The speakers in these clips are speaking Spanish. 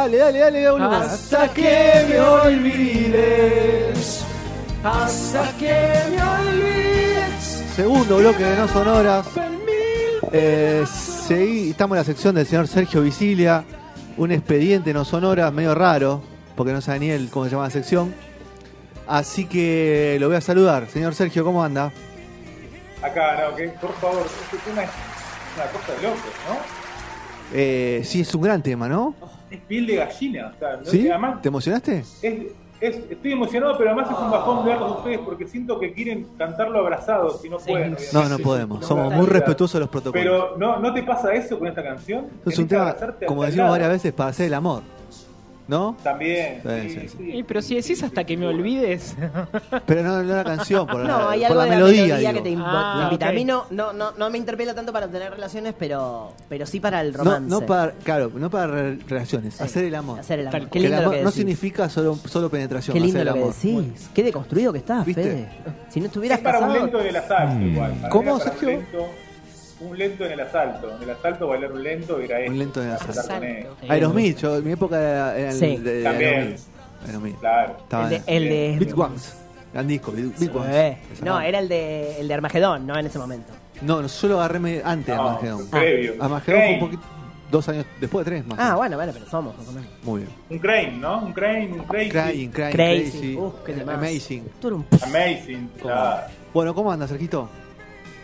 Dale, dale, dale, dale. Hasta que me olvides. Hasta que me olvides. Segundo bloque de No Sonoras. Eh, seguí- estamos en la sección del señor Sergio Visilia. Un expediente No Sonoras medio raro, porque no sabe ni él cómo se llama la sección. Así que lo voy a saludar. Señor Sergio, ¿cómo anda? Acá, no, que por favor, este tema es una cosa de locos, ¿no? Eh, sí, es un gran tema, ¿no? Es piel de gallina, o sea, ¿no? ¿Sí? Además ¿Te emocionaste? es, es- estoy emocionado, pero además es un bajón verlos a ustedes porque siento que quieren cantarlo abrazados y no pueden. No, no podemos. Somos muy respetuosos de los protocolos. Pero ¿no, ¿no te pasa eso con esta canción? es un tema, como decimos varias veces, para hacer el amor. ¿No? También. Sí, sí, sí, sí. sí. Eh, pero si decís hasta que me olvides. Pero no, no la canción, por, No, la, hay por algo la de la melodía. que te invo- Ah, invita. ok. A mí no, no, no, no me interpela tanto para tener relaciones, pero, pero sí para el No, romance. no para, claro, no para re- relaciones, Sí. hacer el amor. Hacer el amor. Qué Que el lindo lo amor que no significa solo, solo penetración, Qué lindo hacer lo el que amor. decís. Qué deconstruido que estás, ¿Viste? Fede. Si no estuvieras Es para un casado... lento en el asalto, igual. para ¿Cómo, Sergio? Un lento, en el asalto. En el asalto bailar un lento era eso. Un lento en el asalto. él. Aerosmith, yo, en mi época era, era el Sí. de, de También. Aerosmith. Aerosmith. Claro. Estaba El de, el de- Beat Ones. Gran disco, Beat, Beat Ones. Eh, Ese No, era el de, el de Armagedón, no en ese momento. No, no, yo lo agarré me- antes de No, Armagedón. previo. Armagedón fue un poquito. Dos años después de tres más. Ah, bueno, bueno, pero somos. Muy bien. Un crane, ¿no? Un crane, un crazy. Crying, crying, Crazy. crazy. Uf, qué temazo. Amazing. Amazing, claro. Bueno, ¿cómo andas, Sergito?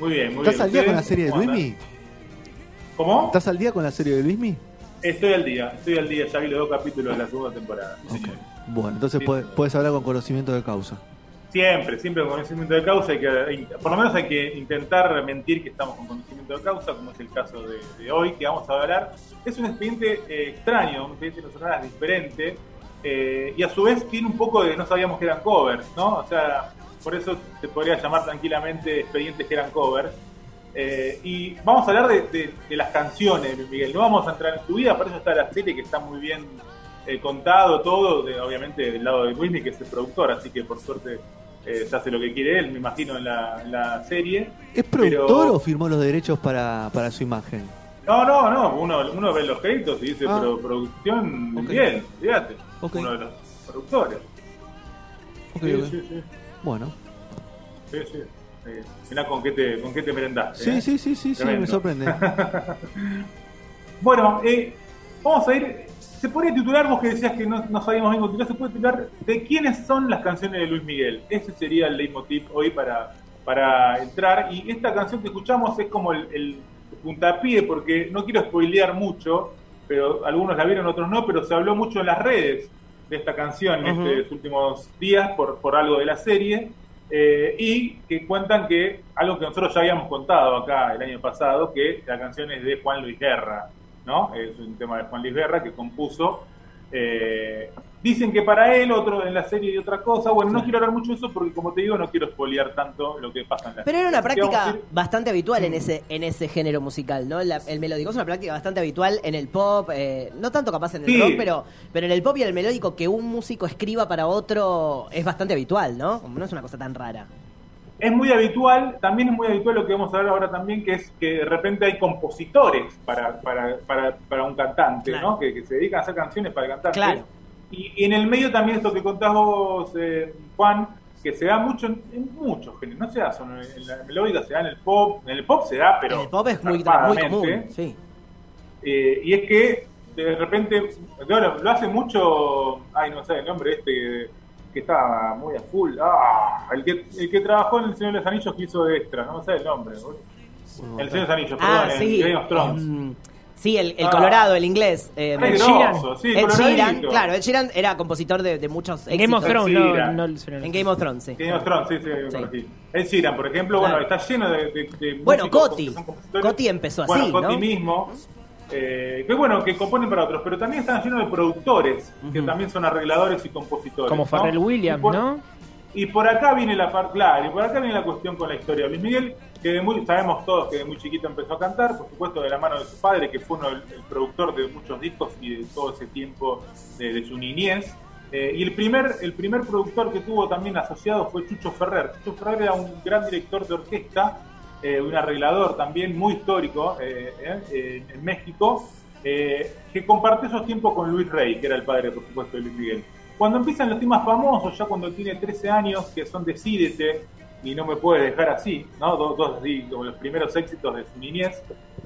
Muy bien, muy ¿Estás bien. al día con la ¿Ustedes serie de? Luismi? ¿Cómo? ¿Estás al día con la serie de Luismi? Estoy al día, estoy al día. Ya vi los dos capítulos de la segunda temporada. sí, Ok. señor. Bueno, entonces Sí, puedes, hablar con conocimiento de causa. Siempre, siempre con conocimiento de causa. Hay que, por lo menos hay que intentar mentir que estamos con conocimiento de causa, como es el caso de, de hoy, que vamos a hablar. Es un expediente eh, extraño, un expediente de sonoras diferente, eh, y a su vez tiene un poco de no sabíamos que eran covers, ¿no? O sea, por eso se podría llamar tranquilamente expedientes que eran covers. Eh, y vamos a hablar de, de- de las canciones Miguel. No vamos a entrar en su vida, para eso está la serie que está muy bien eh, contado, todo, de- obviamente del lado de Luismi, que es el productor, así que por suerte eh, se hace lo que quiere él, me imagino, en la, en la serie. ¿Es productor Pero- o firmó los derechos para, para su imagen? No, no, no, uno, uno ve los créditos y dice Ah. pro- producción Ok. Miguel, fíjate, uno de los productores. Ok, Sí, ok. sí, sí, Bueno. sí, sí. Eh, mirá con qué te, con qué te merendaste. Sí, ¿eh? sí, sí, sí, sí, me sorprende. Bueno, eh, vamos a ir. Se podría titular, vos que decías que no, no sabíamos bien continuar, se puede titular de quiénes son las canciones de Luis Miguel. Ese sería el leitmotiv hoy para, para entrar. Y esta canción que escuchamos es como el, el puntapié, porque no quiero spoilear mucho, pero algunos la vieron, otros no, pero se habló mucho en las redes de esta canción en Ujú. estos últimos días por, por algo de la serie. eh, y que cuentan que algo que nosotros ya habíamos contado acá el año pasado, que la canción es de Juan Luis Guerra, ¿no? Es un tema de Juan Luis Guerra que compuso. eh, dicen que para él, otro en la serie y otra cosa. Bueno, no quiero hablar mucho de eso porque, como te digo, no quiero spoilear tanto lo que pasa en la Pero era una práctica bastante habitual en ese en ese género musical, ¿no? La- el melódico es una práctica bastante habitual en el pop, eh, no tanto capaz en el Sí. rock, pero, pero en el pop y en el melódico que un músico escriba para otro es bastante habitual, ¿no? No es una cosa tan rara. Es muy habitual, también es muy habitual lo que vamos a ver ahora también, que es que de repente hay compositores para, para, para, para un cantante, Claro. ¿no? Que, que se dedican a hacer canciones para el cantante. Claro. Y, y en el medio también esto que contás vos, eh, Juan, que se da mucho en, en muchos géneros, no se da solo en la melódica, se da en el pop, en el pop se da, pero En el pop es muy, muy común, sí. Eh, y es que de repente, lo hace mucho, ay, no sé el nombre este que, está muy a full, ah, el que, el que trabajó en El Señor de los Anillos que hizo de extra, no sé el nombre, boludo. El Señor de los Anillos, Ah, perdón, sí. en Game of Thrones. em, sí, el, el Ah. colorado, el inglés. eh, Ed sí, Ed Sheeran, claro, Ed Sheeran era compositor de, de muchos En Game of éxitos. Thrones, no, Sheeran. no En Game of Thrones, sí. Game of Thrones, sí, sí, Sí. El Sheeran, por ejemplo, Claro. bueno, está lleno de, de, de Bueno, Coti. Coti empezó así, Bueno, Coti ¿no? mismo. eh, que bueno, que componen para otros, pero también están llenos de productores, que también son arregladores y compositores. Como ¿no? Pharrell Williams, Y por- ¿no? Y por acá viene la claro, y por acá viene la cuestión con la historia Luis Miguel, sabemos todos que de muy chiquito empezó a cantar, por supuesto de la mano de su padre, que fue uno el productor de muchos discos y de todo ese tiempo de, su niñez. Eh, y el primer, el primer productor que tuvo también asociado fue Chucho Ferrer. Chucho Ferrer era un gran director de orquesta, eh, un arreglador también muy histórico eh, eh, en México, que compartió esos tiempos con Luis Rey, que era el padre, por supuesto, de Luis Miguel. Cuando empiezan los temas famosos, ya cuando tiene 13 años, que son Decídete y No me puedes dejar así, ¿no? dos, dos así, como los primeros éxitos de su niñez,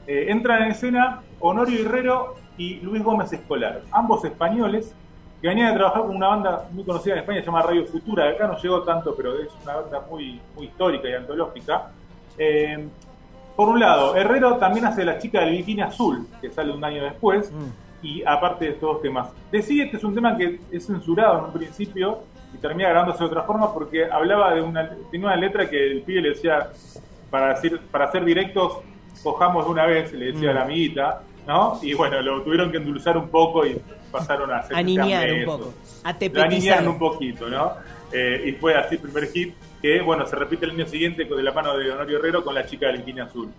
eh, entran en escena Honorio Herrero y Luis Gómez Escolar, ambos españoles, que venían de trabajar con una banda muy conocida en España, se llama Radio Futura, acá no llegó tanto, pero es una banda muy, muy histórica y antológica. Eh, por un lado, Herrero también hace La chica del bikini azul, que sale un año después, y aparte de estos dos temas. Decide que es un tema que es censurado en un principio y termina grabándose de otra forma porque hablaba de una, tenía una letra que el pibe le decía, para, decir, para ser directos, cojamos de una vez, le decía a la amiguita, ¿no? Y bueno, lo tuvieron que endulzar un poco y pasaron a hacer A niñar un poco. A tepetizar. un poquito, ¿no? Eh, y fue así el primer hit que, bueno, se repite el año siguiente de la mano de Honorio Herrero con la chica del bikini azul.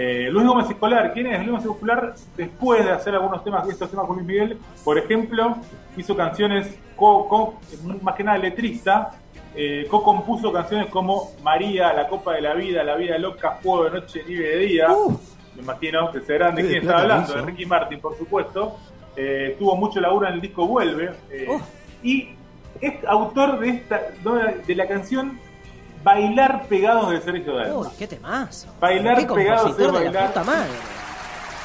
Eh, Luis Gómez Escolar, ¿quién es? Luis Gómez Escolar, después de hacer algunos temas, estos temas con Luis Miguel, por ejemplo, hizo canciones, co, co- más que nada letrista, eh, co-compuso canciones como María, La Copa de la Vida, La Vida Loca, Fuego de Noche, Nieve de Día. Me imagino que sabrán de quién está hablando, de Ricky Martin, por supuesto. Eh, tuvo mucho laburo en el disco Vuelve. eh, Y es autor de, esta, de la canción Bailar Pegados de Sergio Dalma. Uy, qué temazo. Bailar qué pegados de de la bailar. puta madre.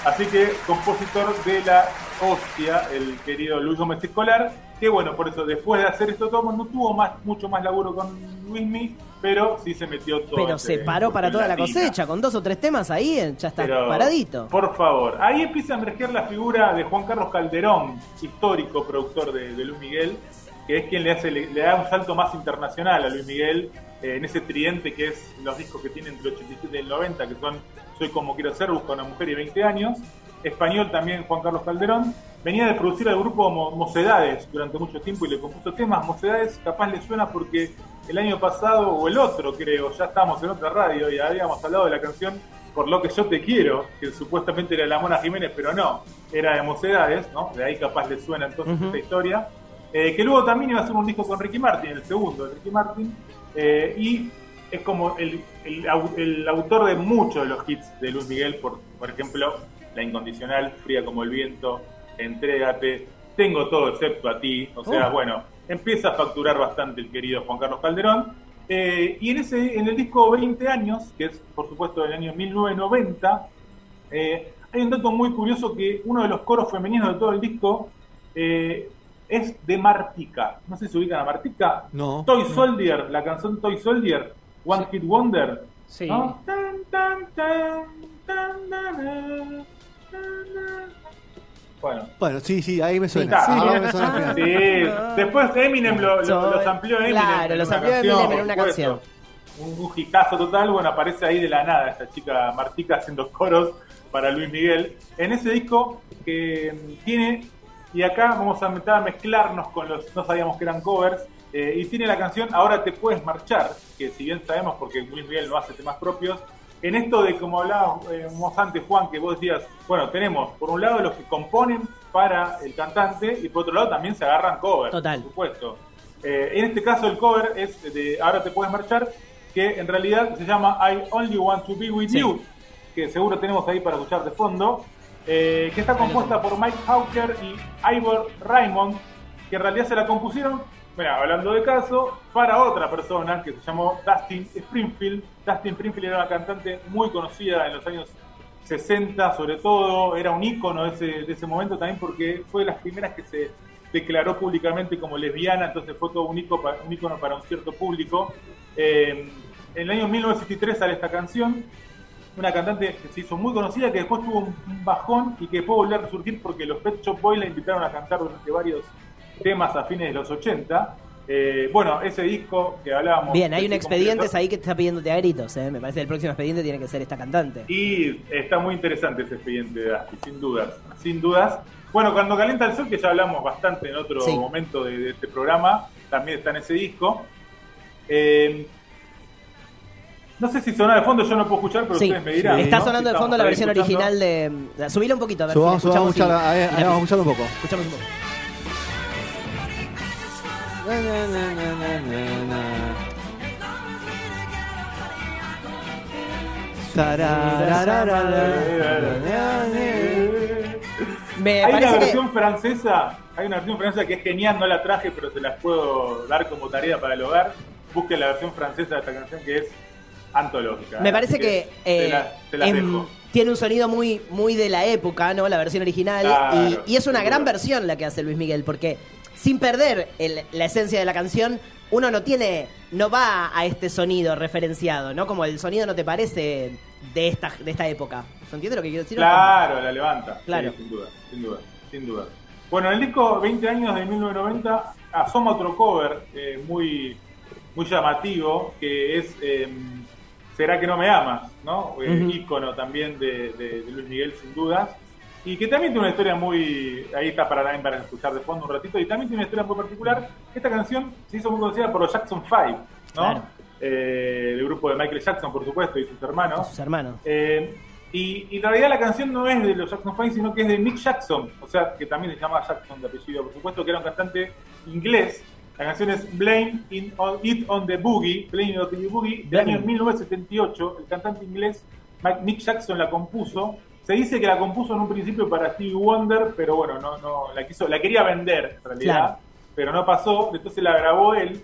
Así que compositor de la hostia, el querido Luis Gómez Escolar, que bueno, por eso después de hacer esto todo, no tuvo más, mucho más laburo con Luismi, pero sí se metió todo. Pero en- se paró para toda la latina. cosecha, con dos o tres temas ahí, eh, ya está Pero, paradito. Por favor, ahí empieza a emerger la figura de Juan Carlos Calderón, histórico productor de, de Luis Miguel, que es quien le hace le, le da un salto más internacional a Luis Miguel eh, en ese tridente que es los discos que tiene entre el 87 y el 90, que son Soy como quiero ser, Busca una mujer y 20 años. Español también Juan Carlos Calderón. Venía de producir al grupo Mo- Mocedades durante mucho tiempo y le compuso temas. Mocedades capaz le suena porque el año pasado o el otro creo, ya estábamos en otra radio y habíamos hablado de la canción Por lo que yo te quiero, que supuestamente era de la Mona Jiménez, pero no, era de Mocedades, ¿no? De ahí capaz le suena entonces esta historia. Eh, que luego también iba a hacer un disco con Ricky Martin, el segundo de Ricky Martin, eh, y es como el, el au- el autor de muchos de los hits de Luis Miguel, por, por ejemplo, La Incondicional, Fría como el Viento, Entrégate, Tengo todo excepto a ti, o sea, Oh. bueno, empieza a facturar bastante el querido Juan Carlos Calderón, eh, y en, ese, en el disco 20 años, que es por supuesto del año 1990, eh, hay un dato muy curioso que uno de los coros femeninos de todo el disco eh, es de Martica. No sé si se ubican a Martica. No. Toy Soldier, la canción Toy Soldier, One Hit Wonder. Sí. ¿no? Tan, tan, tan, tan, tan, tan, tan. Bueno. Bueno, sí, sí, ahí me suena. Sí, Sí, ahí me suena. Sí, después Eminem lo, lo, los amplió Eminem. Claro, los amplió canción, Eminem en una supuesto. Un, un total, bueno, aparece ahí de la nada esta chica Martica haciendo coros para Luis Miguel. En ese disco que mm, tiene, y acá vamos a empezar a mezclarnos con los, no sabíamos que eran covers, eh, y tiene la canción Ahora te puedes marchar, que si bien sabemos porque Luis Miguel no hace temas propios, en esto de como hablábamos antes, Juan, que vos decías, bueno, tenemos por un lado los que componen para el cantante y por otro lado también se agarran covers, Total. por supuesto. Eh, en este caso el cover es de Ahora te puedes marchar, que en realidad se llama I Only Want to Be With Sí. You, que seguro tenemos ahí para escuchar de fondo, eh, que está compuesta por Mike Hawker y Ivor Raymond, que en realidad se la compusieron, hablando de caso, para otra persona que se llamó Dustin Springfield. Dustin Springfield era una cantante muy conocida en los años 60 sobre todo, era un ícono de ese, momento también porque fue de las primeras que se declaró públicamente como lesbiana, entonces fue todo un ícono para un, ícono para un cierto público. Eh, en el año 1963 sale esta canción, una cantante que se hizo muy conocida, que después tuvo un, bajón y que después volvió a resurgir porque los Pet Shop Boys la invitaron a cantar durante varios temas a fines de los 80. Eh, bueno, ese disco que hablábamos. Bien, hay un expediente ahí que te está pidiéndote a gritos, ¿eh? Me parece que el próximo expediente tiene que ser esta cantante. Y está muy interesante ese expediente de Asti, sin dudas. Sin dudas. Bueno, cuando calienta el sol, que ya hablamos bastante en otro Sí. momento de, de este programa, también está en ese disco. Eh, no sé si suena de fondo, yo no puedo escuchar, pero Sí, ustedes me dirán. está ¿no? sonando de fondo la versión escuchando. original de. Subila un poquito, a ver Subamos, si la subamos, escuchamos. escuchar, a ver, y- ahí vamos a escuchar un poco. Escuchamos un poco. Na, na, na, na, na, na. Tararararara. Me Hay una parece que. versión francesa, hay una versión francesa que es genial, no la traje, pero se las puedo dar como tarea para el hogar. Busquen la versión francesa de esta canción que es antológica. Me parece que, te eh, la- te las em, dejo. tiene un sonido muy, muy de la época, ¿no? La versión original. Claro, y, y es una gran versión la que hace Luis Miguel, porque sin perder el- la esencia de la canción, uno no tiene, no va a este sonido referenciado, ¿no? Como el sonido no te parece de esta, de esta época. ¿Se entiende lo que quiero decir? Claro, la levanta. Claro. Sí, sin duda, sin duda, sin duda. Bueno, en el disco 20 años de 1990 asoma otro cover eh, muy, muy llamativo que es eh, Será que no me amas, ¿no? Ujú. ícono también de, de- de Luis Miguel, sin dudas. Y que también tiene una historia muy. Ahí está para, también para escuchar de fondo un ratito. Y también tiene una historia muy particular. Esta canción se hizo muy conocida por los Jackson 5, ¿no? Claro. Eh, el grupo de Michael Jackson, por supuesto, y sus hermanos. Sus hermanos. Eh, y, y en realidad la canción no es de los Jackson 5, sino que es de Mick Jackson, o sea, que también se llama Jackson de apellido, por supuesto, que era un cantante inglés. La canción es Blame in- on- It on the Boogie, Blame It on the Boogie, del Blame. año 1978. El cantante inglés Mick Jackson la compuso. Se dice que la compuso en un principio para Stevie Wonder, pero bueno, no, no, la quiso, la quería vender en realidad, Claro. pero no pasó, entonces la grabó él.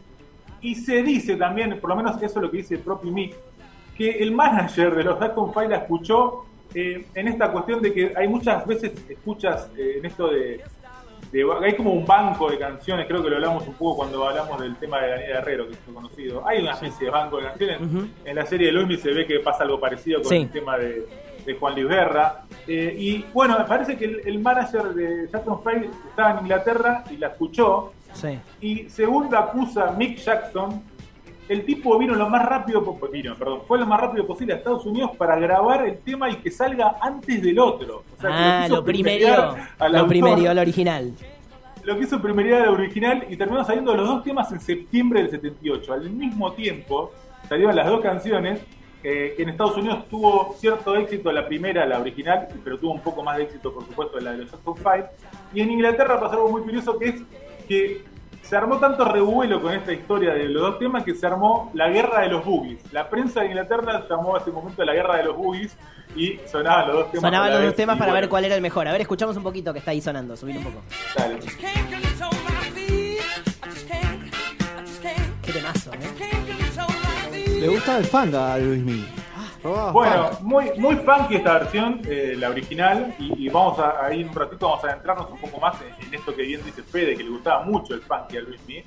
Y se dice también, por lo menos eso es lo que dice el propio Mick, que el manager de los Jackson 5 la escuchó eh, en esta cuestión de que hay muchas veces escuchas eh, en esto de, de- Hay como un banco de canciones, creo que lo hablamos un poco cuando hablamos del tema de Daniel Herrero, que es conocido. Hay una especie de banco de canciones. En la serie de Luis se ve que pasa algo parecido con Sí. el tema de, de Juan Luis Guerra. Eh, y bueno, me parece que el, el manager de Jackson 5 estaba en Inglaterra y la escuchó. Sí. Y según la acusa Mick Jackson, el tipo vino lo más rápido, vino, perdón, fue lo más rápido posible a Estados Unidos para grabar el tema y que salga antes del otro. O sea, que ah, quiso lo primero. al Lo primero, lo original. Lo que hizo primeridad del original y terminó saliendo los dos temas en septiembre del 78. Al mismo tiempo salieron las dos canciones. eh, en Estados Unidos tuvo cierto éxito la primera, la original, pero tuvo un poco más de éxito, por supuesto, la de los Jackson 5. Y en Inglaterra pasó algo muy curioso que es que se armó tanto revuelo con esta historia de los dos temas que se armó la guerra de los boogies. La prensa de Inglaterra llamó a ese momento la guerra de los boogies y sonaban los dos temas. Sonaban los dos temas para bueno, ver cuál era el mejor. A ver, escuchamos un poquito que está ahí sonando. Subir un poco. dale. Qué temazo, ¿eh? Le gusta el fanga a Luis Miguel. Robaba Bueno, funk. muy, muy funky esta versión, eh, la original, y, y vamos a, ahí en un ratito vamos a adentrarnos un poco más en, en esto que bien dice Fede, que le gustaba mucho el funky a Luis Miguel,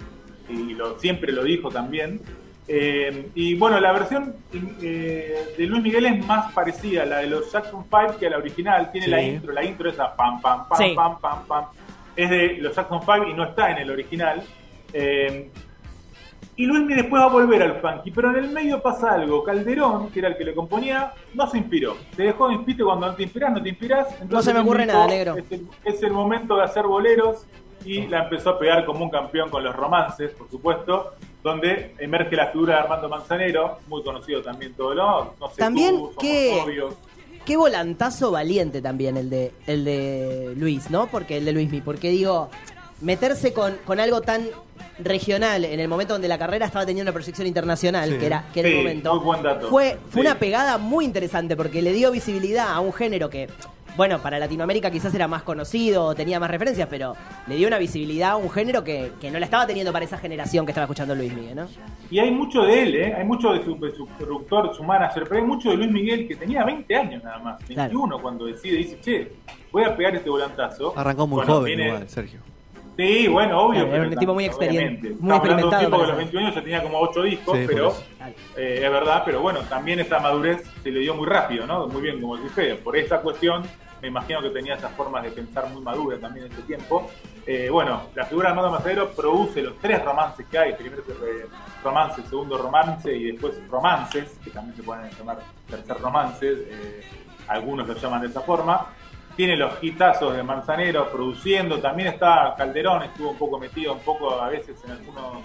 y lo, siempre lo dijo también. Eh, y bueno, la versión eh, de Luis Miguel es más parecida a la de los Jackson 5 que a la original. Tiene Sí. la intro, la intro esa pam, pam, pam, Sí. pam, pam, pam. Es de los Jackson 5 y no está en el original. Eh, y Luis Miguel después va a volver al funky, pero en el medio pasa algo. Calderón, que era el que le componía, no se inspiró. Te dejó de inspirarte cuando no te inspiras, no te inspiras. Entonces se me ocurre dijo, nada, negro. Es el, es el momento de hacer boleros y la empezó a pegar como un campeón con los romances, por supuesto, donde emerge la figura de Armando Manzanero, muy conocido también todo lo. No sé, También, tú. Qué volantazo valiente también el de, el de Luis, ¿no? Porque el de Luismi, porque digo, meterse con, con algo tan regional en el momento donde la carrera estaba teniendo una proyección internacional, Sí. que era, que era el Sí, momento, muy buen dato. fue, fue Sí. una pegada muy interesante porque le dio visibilidad a un género que, bueno, para Latinoamérica quizás era más conocido, o tenía más referencias, pero le dio una visibilidad a un género que, que no la estaba teniendo para esa generación que estaba escuchando Luis Miguel, ¿no? Y hay mucho de él, ¿eh? hay mucho de su, de su productor, su manager, pero hay mucho de Luis Miguel que tenía 20 años nada más, 21 Claro. cuando decide, dice, che, voy a pegar este volantazo. Arrancó muy Bueno, joven viene- igual, Sergio. Sí, bueno, obvio. Claro, era un tipo muy también, experien- obviamente. muy hablando de un experimentado tipo que a los 21 años ya tenía como 8 discos, Sí, pero eh, es verdad, pero bueno, también esa madurez se le dio muy rápido, ¿no? Muy bien, como dice Por esta cuestión, me imagino que tenía esas formas de pensar muy maduras también en ese tiempo. Eh, bueno, la figura de Amado Macedero produce los tres romances que hay, primero eh, romance, segundo romance y después romances, que también se pueden llamar tercer romances, eh, algunos lo llaman de esa forma. Tiene los hitazos de Manzanero produciendo, también está Calderón, estuvo un poco metido un poco a veces en algunos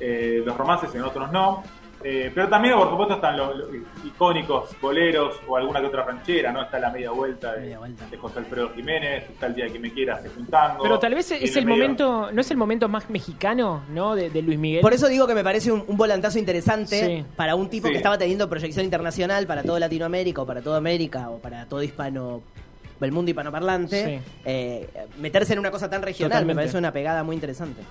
eh, los romances, en otros no. Eh, pero también, por supuesto, están los, los icónicos boleros o alguna que otra ranchera, ¿no? Está la media vuelta de, Media vuelta. de José Alfredo Jiménez, está el día que me quieras, es un tango. Pero tal vez es el medio- momento, no es el momento más mexicano, ¿no? De, de Luis Miguel. Por eso digo que me parece un, un volantazo interesante Sí. para un tipo Sí. que estaba teniendo proyección internacional para toda Latinoamérica o para toda América o para todo hispano el mundo hispanoparlante Sí. eh, meterse en una cosa tan regional me parece una pegada muy interesante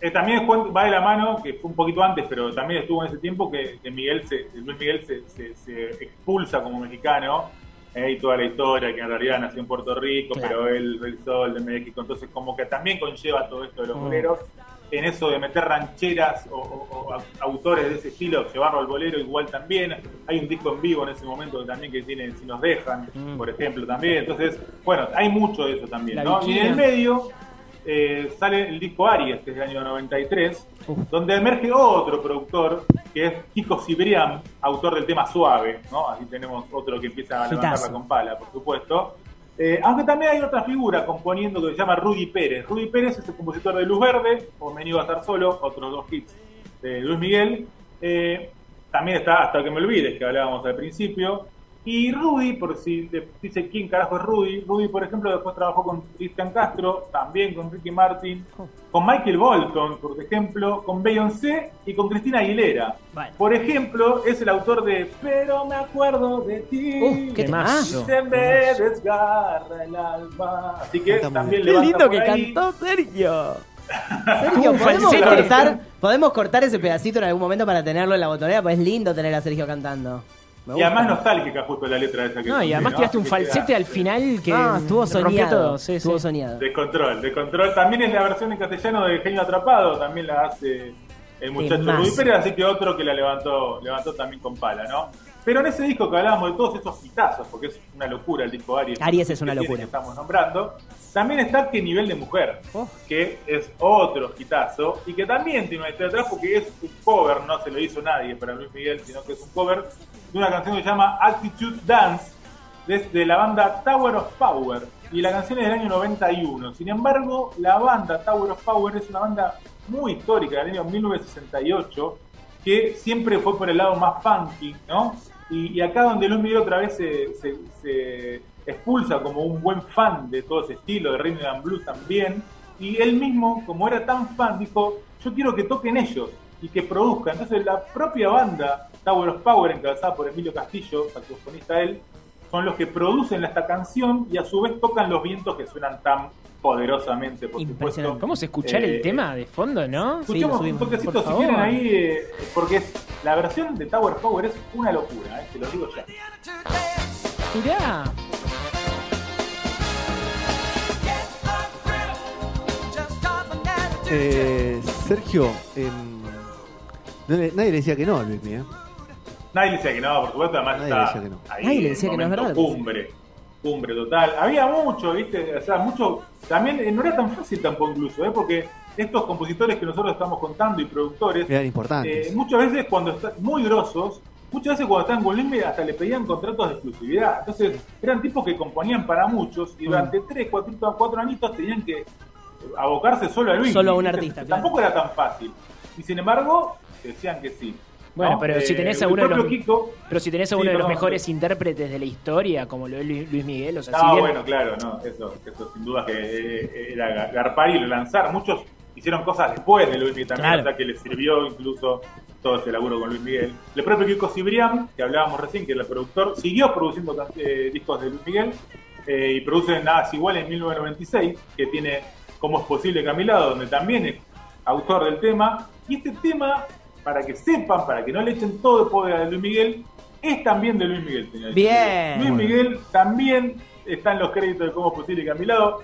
Eh, también va de la mano, que fue un poquito antes, pero también estuvo en ese tiempo, que, que Miguel se, Luis Miguel se, se- se expulsa como mexicano, eh, y toda la historia, que en realidad nació en Puerto Rico, Claro. pero él el sol de México, entonces como que también conlleva todo esto de los Mm. En eso de meter rancheras o, o- o au- autores de ese estilo, llevarlo al bolero igual también, hay un disco en vivo en ese momento también que tiene Si nos dejan, Mm. por ejemplo, también, entonces, bueno, hay mucho de eso también, La ¿no? Y en el medio eh, sale el disco Aries, que es del año 93, donde emerge otro productor, que es Kiko Cibrián, autor del tema Suave, ¿no? Así tenemos otro que empieza a levantarla con pala, por supuesto. Eh, aunque también hay otra figura componiendo que se llama Rudy Pérez. Rudy Pérez es el compositor de Luz Verde, o iba a estar solo, otros dos hits de Luis Miguel. Eh, también está Hasta que me olvides, que hablábamos al principio. Y Rudy, por si te dice quién carajo es Rudy, Rudy, por ejemplo, después trabajó con Cristian Castro, también con Ricky Martin, con Michael Bolton, por ejemplo, con Beyoncé y con Cristina Aguilera. Bueno. Por ejemplo, es el autor de Pero me acuerdo de ti. Uh, qué Temazo. temazo. Se me desgarra el alma. Así que también qué levanta lindo por que ahí. cantó Sergio Sergio, ¿podemos cortar, podemos cortar ese pedacito en algún momento para tenerlo en la botonera, pues es lindo tener a Sergio cantando. Y además nostálgica justo la letra esa que No, y además tiraste un falsete al final que ah, estuvo rompió soñado. todo. Sí, estuvo sí. soñado. De control, de control. También es la versión en castellano de Genio Atrapado, también la hace el muchacho Temazo. Pérez, así que otro que la levantó, levantó también con pala, ¿no? Pero en ese disco que hablábamos de todos esos hitazos, porque es una locura el disco Aries. Aries es una que locura. que estamos nombrando. También está Qué nivel de mujer, Oh. que es otro hitazo y que también tiene una historia atrás porque es un cover, no se lo hizo nadie para Luis Miguel, sino que es un cover de una canción que se llama Attitude Dance, desde la banda Tower of Power. Y la canción es del año 91. Sin embargo, la banda Tower of Power es una banda muy histórica del año 1968 que siempre fue por el lado más funky, ¿no? Y, acá donde Luis Miguel otra vez se expulsa como un buen fan de todo ese estilo, de Rhythm and Blues también, y él mismo, como era tan fan, dijo, yo quiero que toquen ellos y que produzcan. Entonces la propia banda Tower of Power, encabezada por Emilio Castillo, saxofonista él, son los que producen esta canción y a su vez tocan los vientos que suenan tan poderosamente, por Impresionante. supuesto. Vamos a escuchar Eh, el tema de fondo, ¿no? Sí, Escuchemos un subimos, toquecito por si favor. quieren ahí, eh, porque es, la versión de Tower of Power es una locura, eh, te lo digo ya. Mirá. Eh, Sergio, em, nadie le decía que no a Luis Miguel. Nadie le decía que no, por supuesto, además Nadie está decía que no. ahí Nadie le en decía que no, es momento verdad. Cumbre, cumbre total. Había mucho, ¿viste? O sea, mucho. También eh, no era tan fácil tampoco, incluso, ¿eh? Porque estos compositores que nosotros estamos contando y productores, Eran importantes. eh, muchas veces cuando están muy grosos, muchas veces cuando estaban con Miguel hasta le pedían contratos de exclusividad. Entonces, eran tipos que componían para muchos y durante tres, cuatro, cuatro añitos tenían que abocarse solo a Luis. Solo a un artista, claro. Tampoco era tan fácil. Y sin embargo, decían que sí. Bueno, ¿no? pero si Eh, tenés a el uno de los- Kiko, Pero si tenés a Sí, uno de los mejores intérpretes de la historia, como lo es Luis Miguel, o sea, No, si bien- bueno, claro, no, eso, eso sin duda que eh, era ga- garpar y lanzar. Muchos hicieron cosas después de Luis Miguel también, Claro. o sea que les sirvió incluso todo ese laburo con Luis Miguel. El propio Kiko Cibrián, que hablábamos recién, que era el productor, siguió produciendo eh, discos de Luis Miguel eh, y produce Nada es igual en 1996, que tiene Cómo es posible Camilado, donde también es autor del tema. Y este tema, para que sepan, para que no le echen todo el poder a Luis Miguel, es también de Luis Miguel. señores. Bien. Luis Miguel también está en los créditos de Cómo es posible Camilado.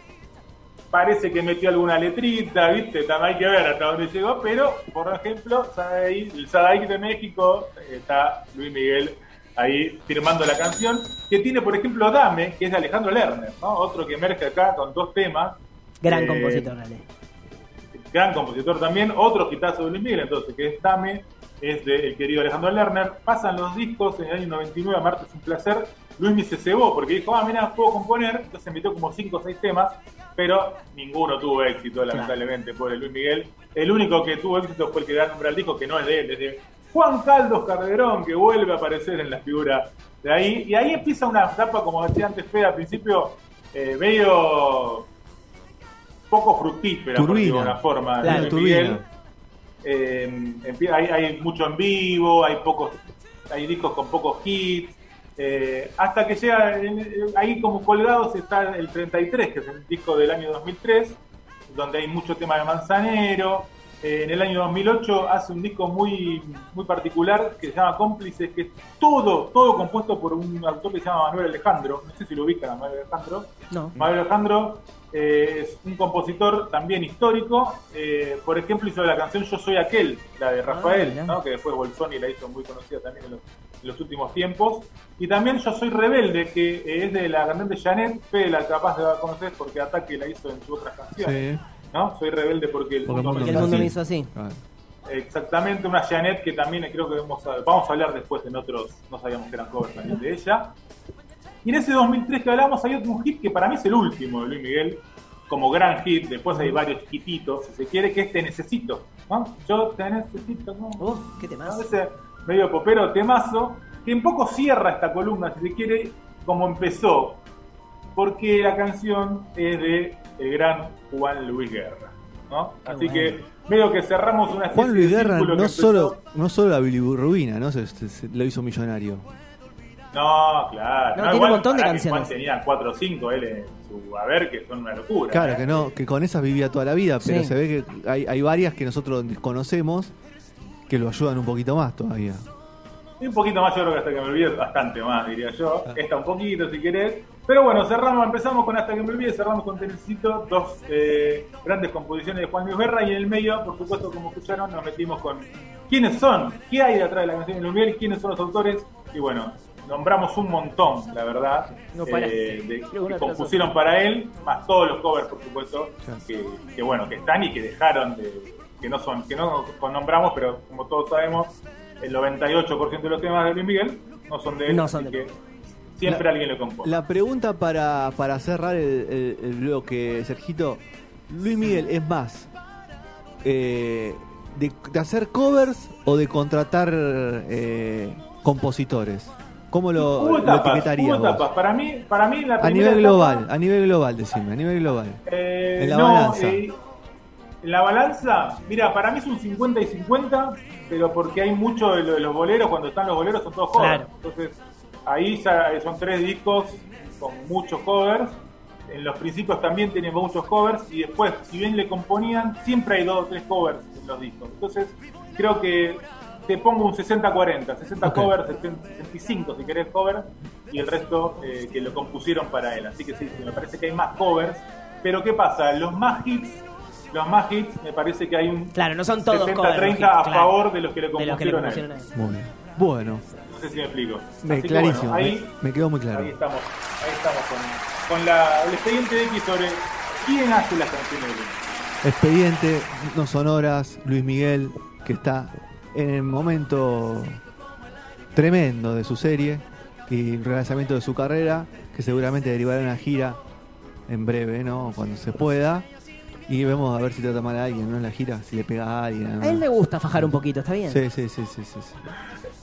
parece que metió alguna letrita, ¿viste? También hay que ver hasta dónde llegó, pero, por ejemplo, Sadaí- el Sadaí de México eh, está Luis Miguel ahí firmando la canción, que tiene, por ejemplo, Dame, que es de Alejandro Lerner, ¿no? Otro que emerge acá con dos temas. Gran Eh, compositor, Ale. Gran compositor también, otro hitazo de Luis Miguel, entonces, que es Dame, es del querido Alejandro Lerner. Pasan los discos en el año 99, Marte es un placer. Luis se cebó porque dijo, ah, mira, puedo componer. Entonces metió como 5 o 6 temas, pero ninguno tuvo éxito, lamentablemente, por Luis Miguel. El único que tuvo éxito fue el que da nombre al disco, que no es de él, es de Juan Caldos Calderón, que vuelve a aparecer en la figura de ahí. Y ahí empieza una etapa, como decía antes Fede, al principio, eh, medio poco fructífera, por Turbina. decirlo de alguna forma, Claro. Miguel. Eh, hay, hay mucho en vivo, hay pocos, hay discos con pocos hits. eh, hasta que llega en- ahí como colgados está el 33, que es el disco del año 2003, donde hay mucho tema de Manzanero. Eh, en el año 2008 hace un disco muy, muy particular que se llama Cómplices, que es todo, todo compuesto por un autor que se llama Manuel Alejandro. No sé si lo ubican a Manuel Alejandro. No. Manuel Alejandro eh, es un compositor también histórico. Eh, por ejemplo, hizo la canción Yo Soy Aquel, la de Rafael, mirá. ¿no? que después Bolsoni la hizo muy conocida también en los, en los últimos tiempos. Y también Yo Soy Rebelde, que eh, es de la cantante Janet, Fede la capaz de conocer porque Ataque la hizo en sus otras canciones. Sí. ¿no? Soy rebelde porque el Porque mundo, el me Porque el hizo mundo así. me hizo así. Claro. Exactamente, una Janet que también creo que vamos a, vamos a hablar después en otros, no sabíamos que eran covers también de ella. Y en ese 2003 que hablamos hay otro hit que para mí es el último de Luis Miguel, como gran hit, después hay varios chiquititos, si se quiere, que es Te Necesito. ¿no? Yo te necesito, ¿no? Qué. Ese medio popero temazo, que un poco cierra esta columna, si se quiere, como empezó, porque la canción es de el gran Juan Luis Guerra. ¿no? Así bueno. que medio que cerramos una especie Juan Luis Guerra no empezó- solo, no solo la bilirrubina, ¿no? Se, se- se- lo hizo millonario. No, claro. No, tiene igual, un montón de canciones. Juan tenía 4 o 5 él en su haber, que son una locura. Claro, que no, que con esas vivía toda la vida, pero Sí. se ve que hay, hay varias que nosotros desconocemos que lo ayudan un poquito más todavía. Y un poquito más, yo creo que hasta que me olvide, bastante más, diría yo. Ah. Esta un poquito, si querés. Pero bueno, cerramos, empezamos con Hasta que me olvide, cerramos con Tenecito, dos eh, grandes composiciones de Juan Luis Guerra, y en el medio, por supuesto, como escucharon, nos metimos con quiénes son, qué hay detrás de la canción de Luis Miguel, quiénes son los autores, y bueno, nombramos un montón, la verdad, No eh, de- que compusieron para él, más todos los covers, por supuesto, que, que bueno, que están y que dejaron de, que no son, que no nombramos, pero como todos sabemos, el 98% de los temas de Luis Miguel no son de él, No son así de que siempre La- alguien lo compone. La pregunta para, para cerrar el, el- el bloque, Sergito, Luis Miguel, ¿es más eh, de, de hacer covers o de contratar eh, compositores? ¿Cómo lo, hubo lo etapas, hubo etapas. Para mí, para mí la A nivel etapa, global, a nivel global, decime, a nivel global. eh, en la no, balanza. eh, en la balanza, mira, para mí es un 50 y 50, pero porque hay mucho de, lo de los boleros, cuando están los boleros son todos covers. Claro. Entonces, ahí ya son tres discos con muchos covers. En los principios también tienen muchos covers y después, si bien le componían, siempre hay dos o tres covers en los discos. Entonces, creo que te pongo un 60-40, 60 Ok. covers, 70, 65 si querés cover, y el resto eh, que lo compusieron para él. Así que sí, me parece que hay más covers. Pero ¿qué pasa? Los más hits, los más hits, me parece que hay un Claro, no son todos 70-30 covers, a claro. favor de los que le compusieron a él. compusieron a él. Muy bien. Bueno, No sé si me explico. me- Así que clarísimo, bueno, ahí, me, me quedó muy claro. ahí estamos, ahí estamos con, con la, el expediente de X sobre quién hace las canciones de Luis. Expediente, no sonoras, Luis Miguel, que está en el momento tremendo de su serie y el relanzamiento de su carrera, que seguramente derivará en una gira en breve, ¿no? Cuando se pueda. Y vemos a ver si trata mal a alguien, ¿no? En la gira, si le pega a alguien. ¿no? A él le gusta fajar un poquito, ¿está bien? Sí, sí, sí, sí, sí, sí.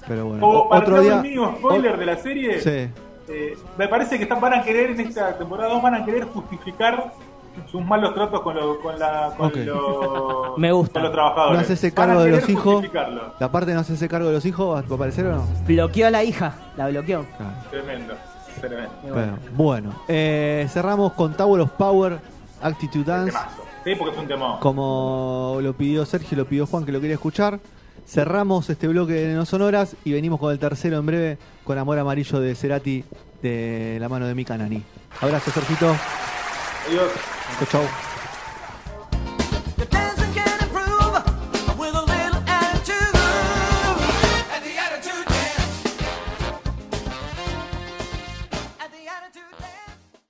Pero bueno, o- para otro día. un mínimo spoiler de la serie, Sí. eh, me parece que están, van a querer en esta temporada 2 van a querer justificar sus malos tratos con, lo- con, la, con, los, Me gusta. con los trabajadores. No hacerse Van a cargo de los hijos. La parte de no hacerse cargo de los hijos, ¿va a aparecer o no? Bloqueó a la hija, la bloqueó. Claro. Tremendo, tremendo. Bueno, bueno. Eh, cerramos con Tower of Power, Attitude Dance. Sí, porque es un temón. Como lo pidió Sergio, lo pidió Juan, que lo quería escuchar. Cerramos este bloque de No Sonoras y venimos con el tercero en breve con Amor Amarillo de Cerati de la mano de Mika Nani. Abrazo, Sergito. Adiós. Chau, chau.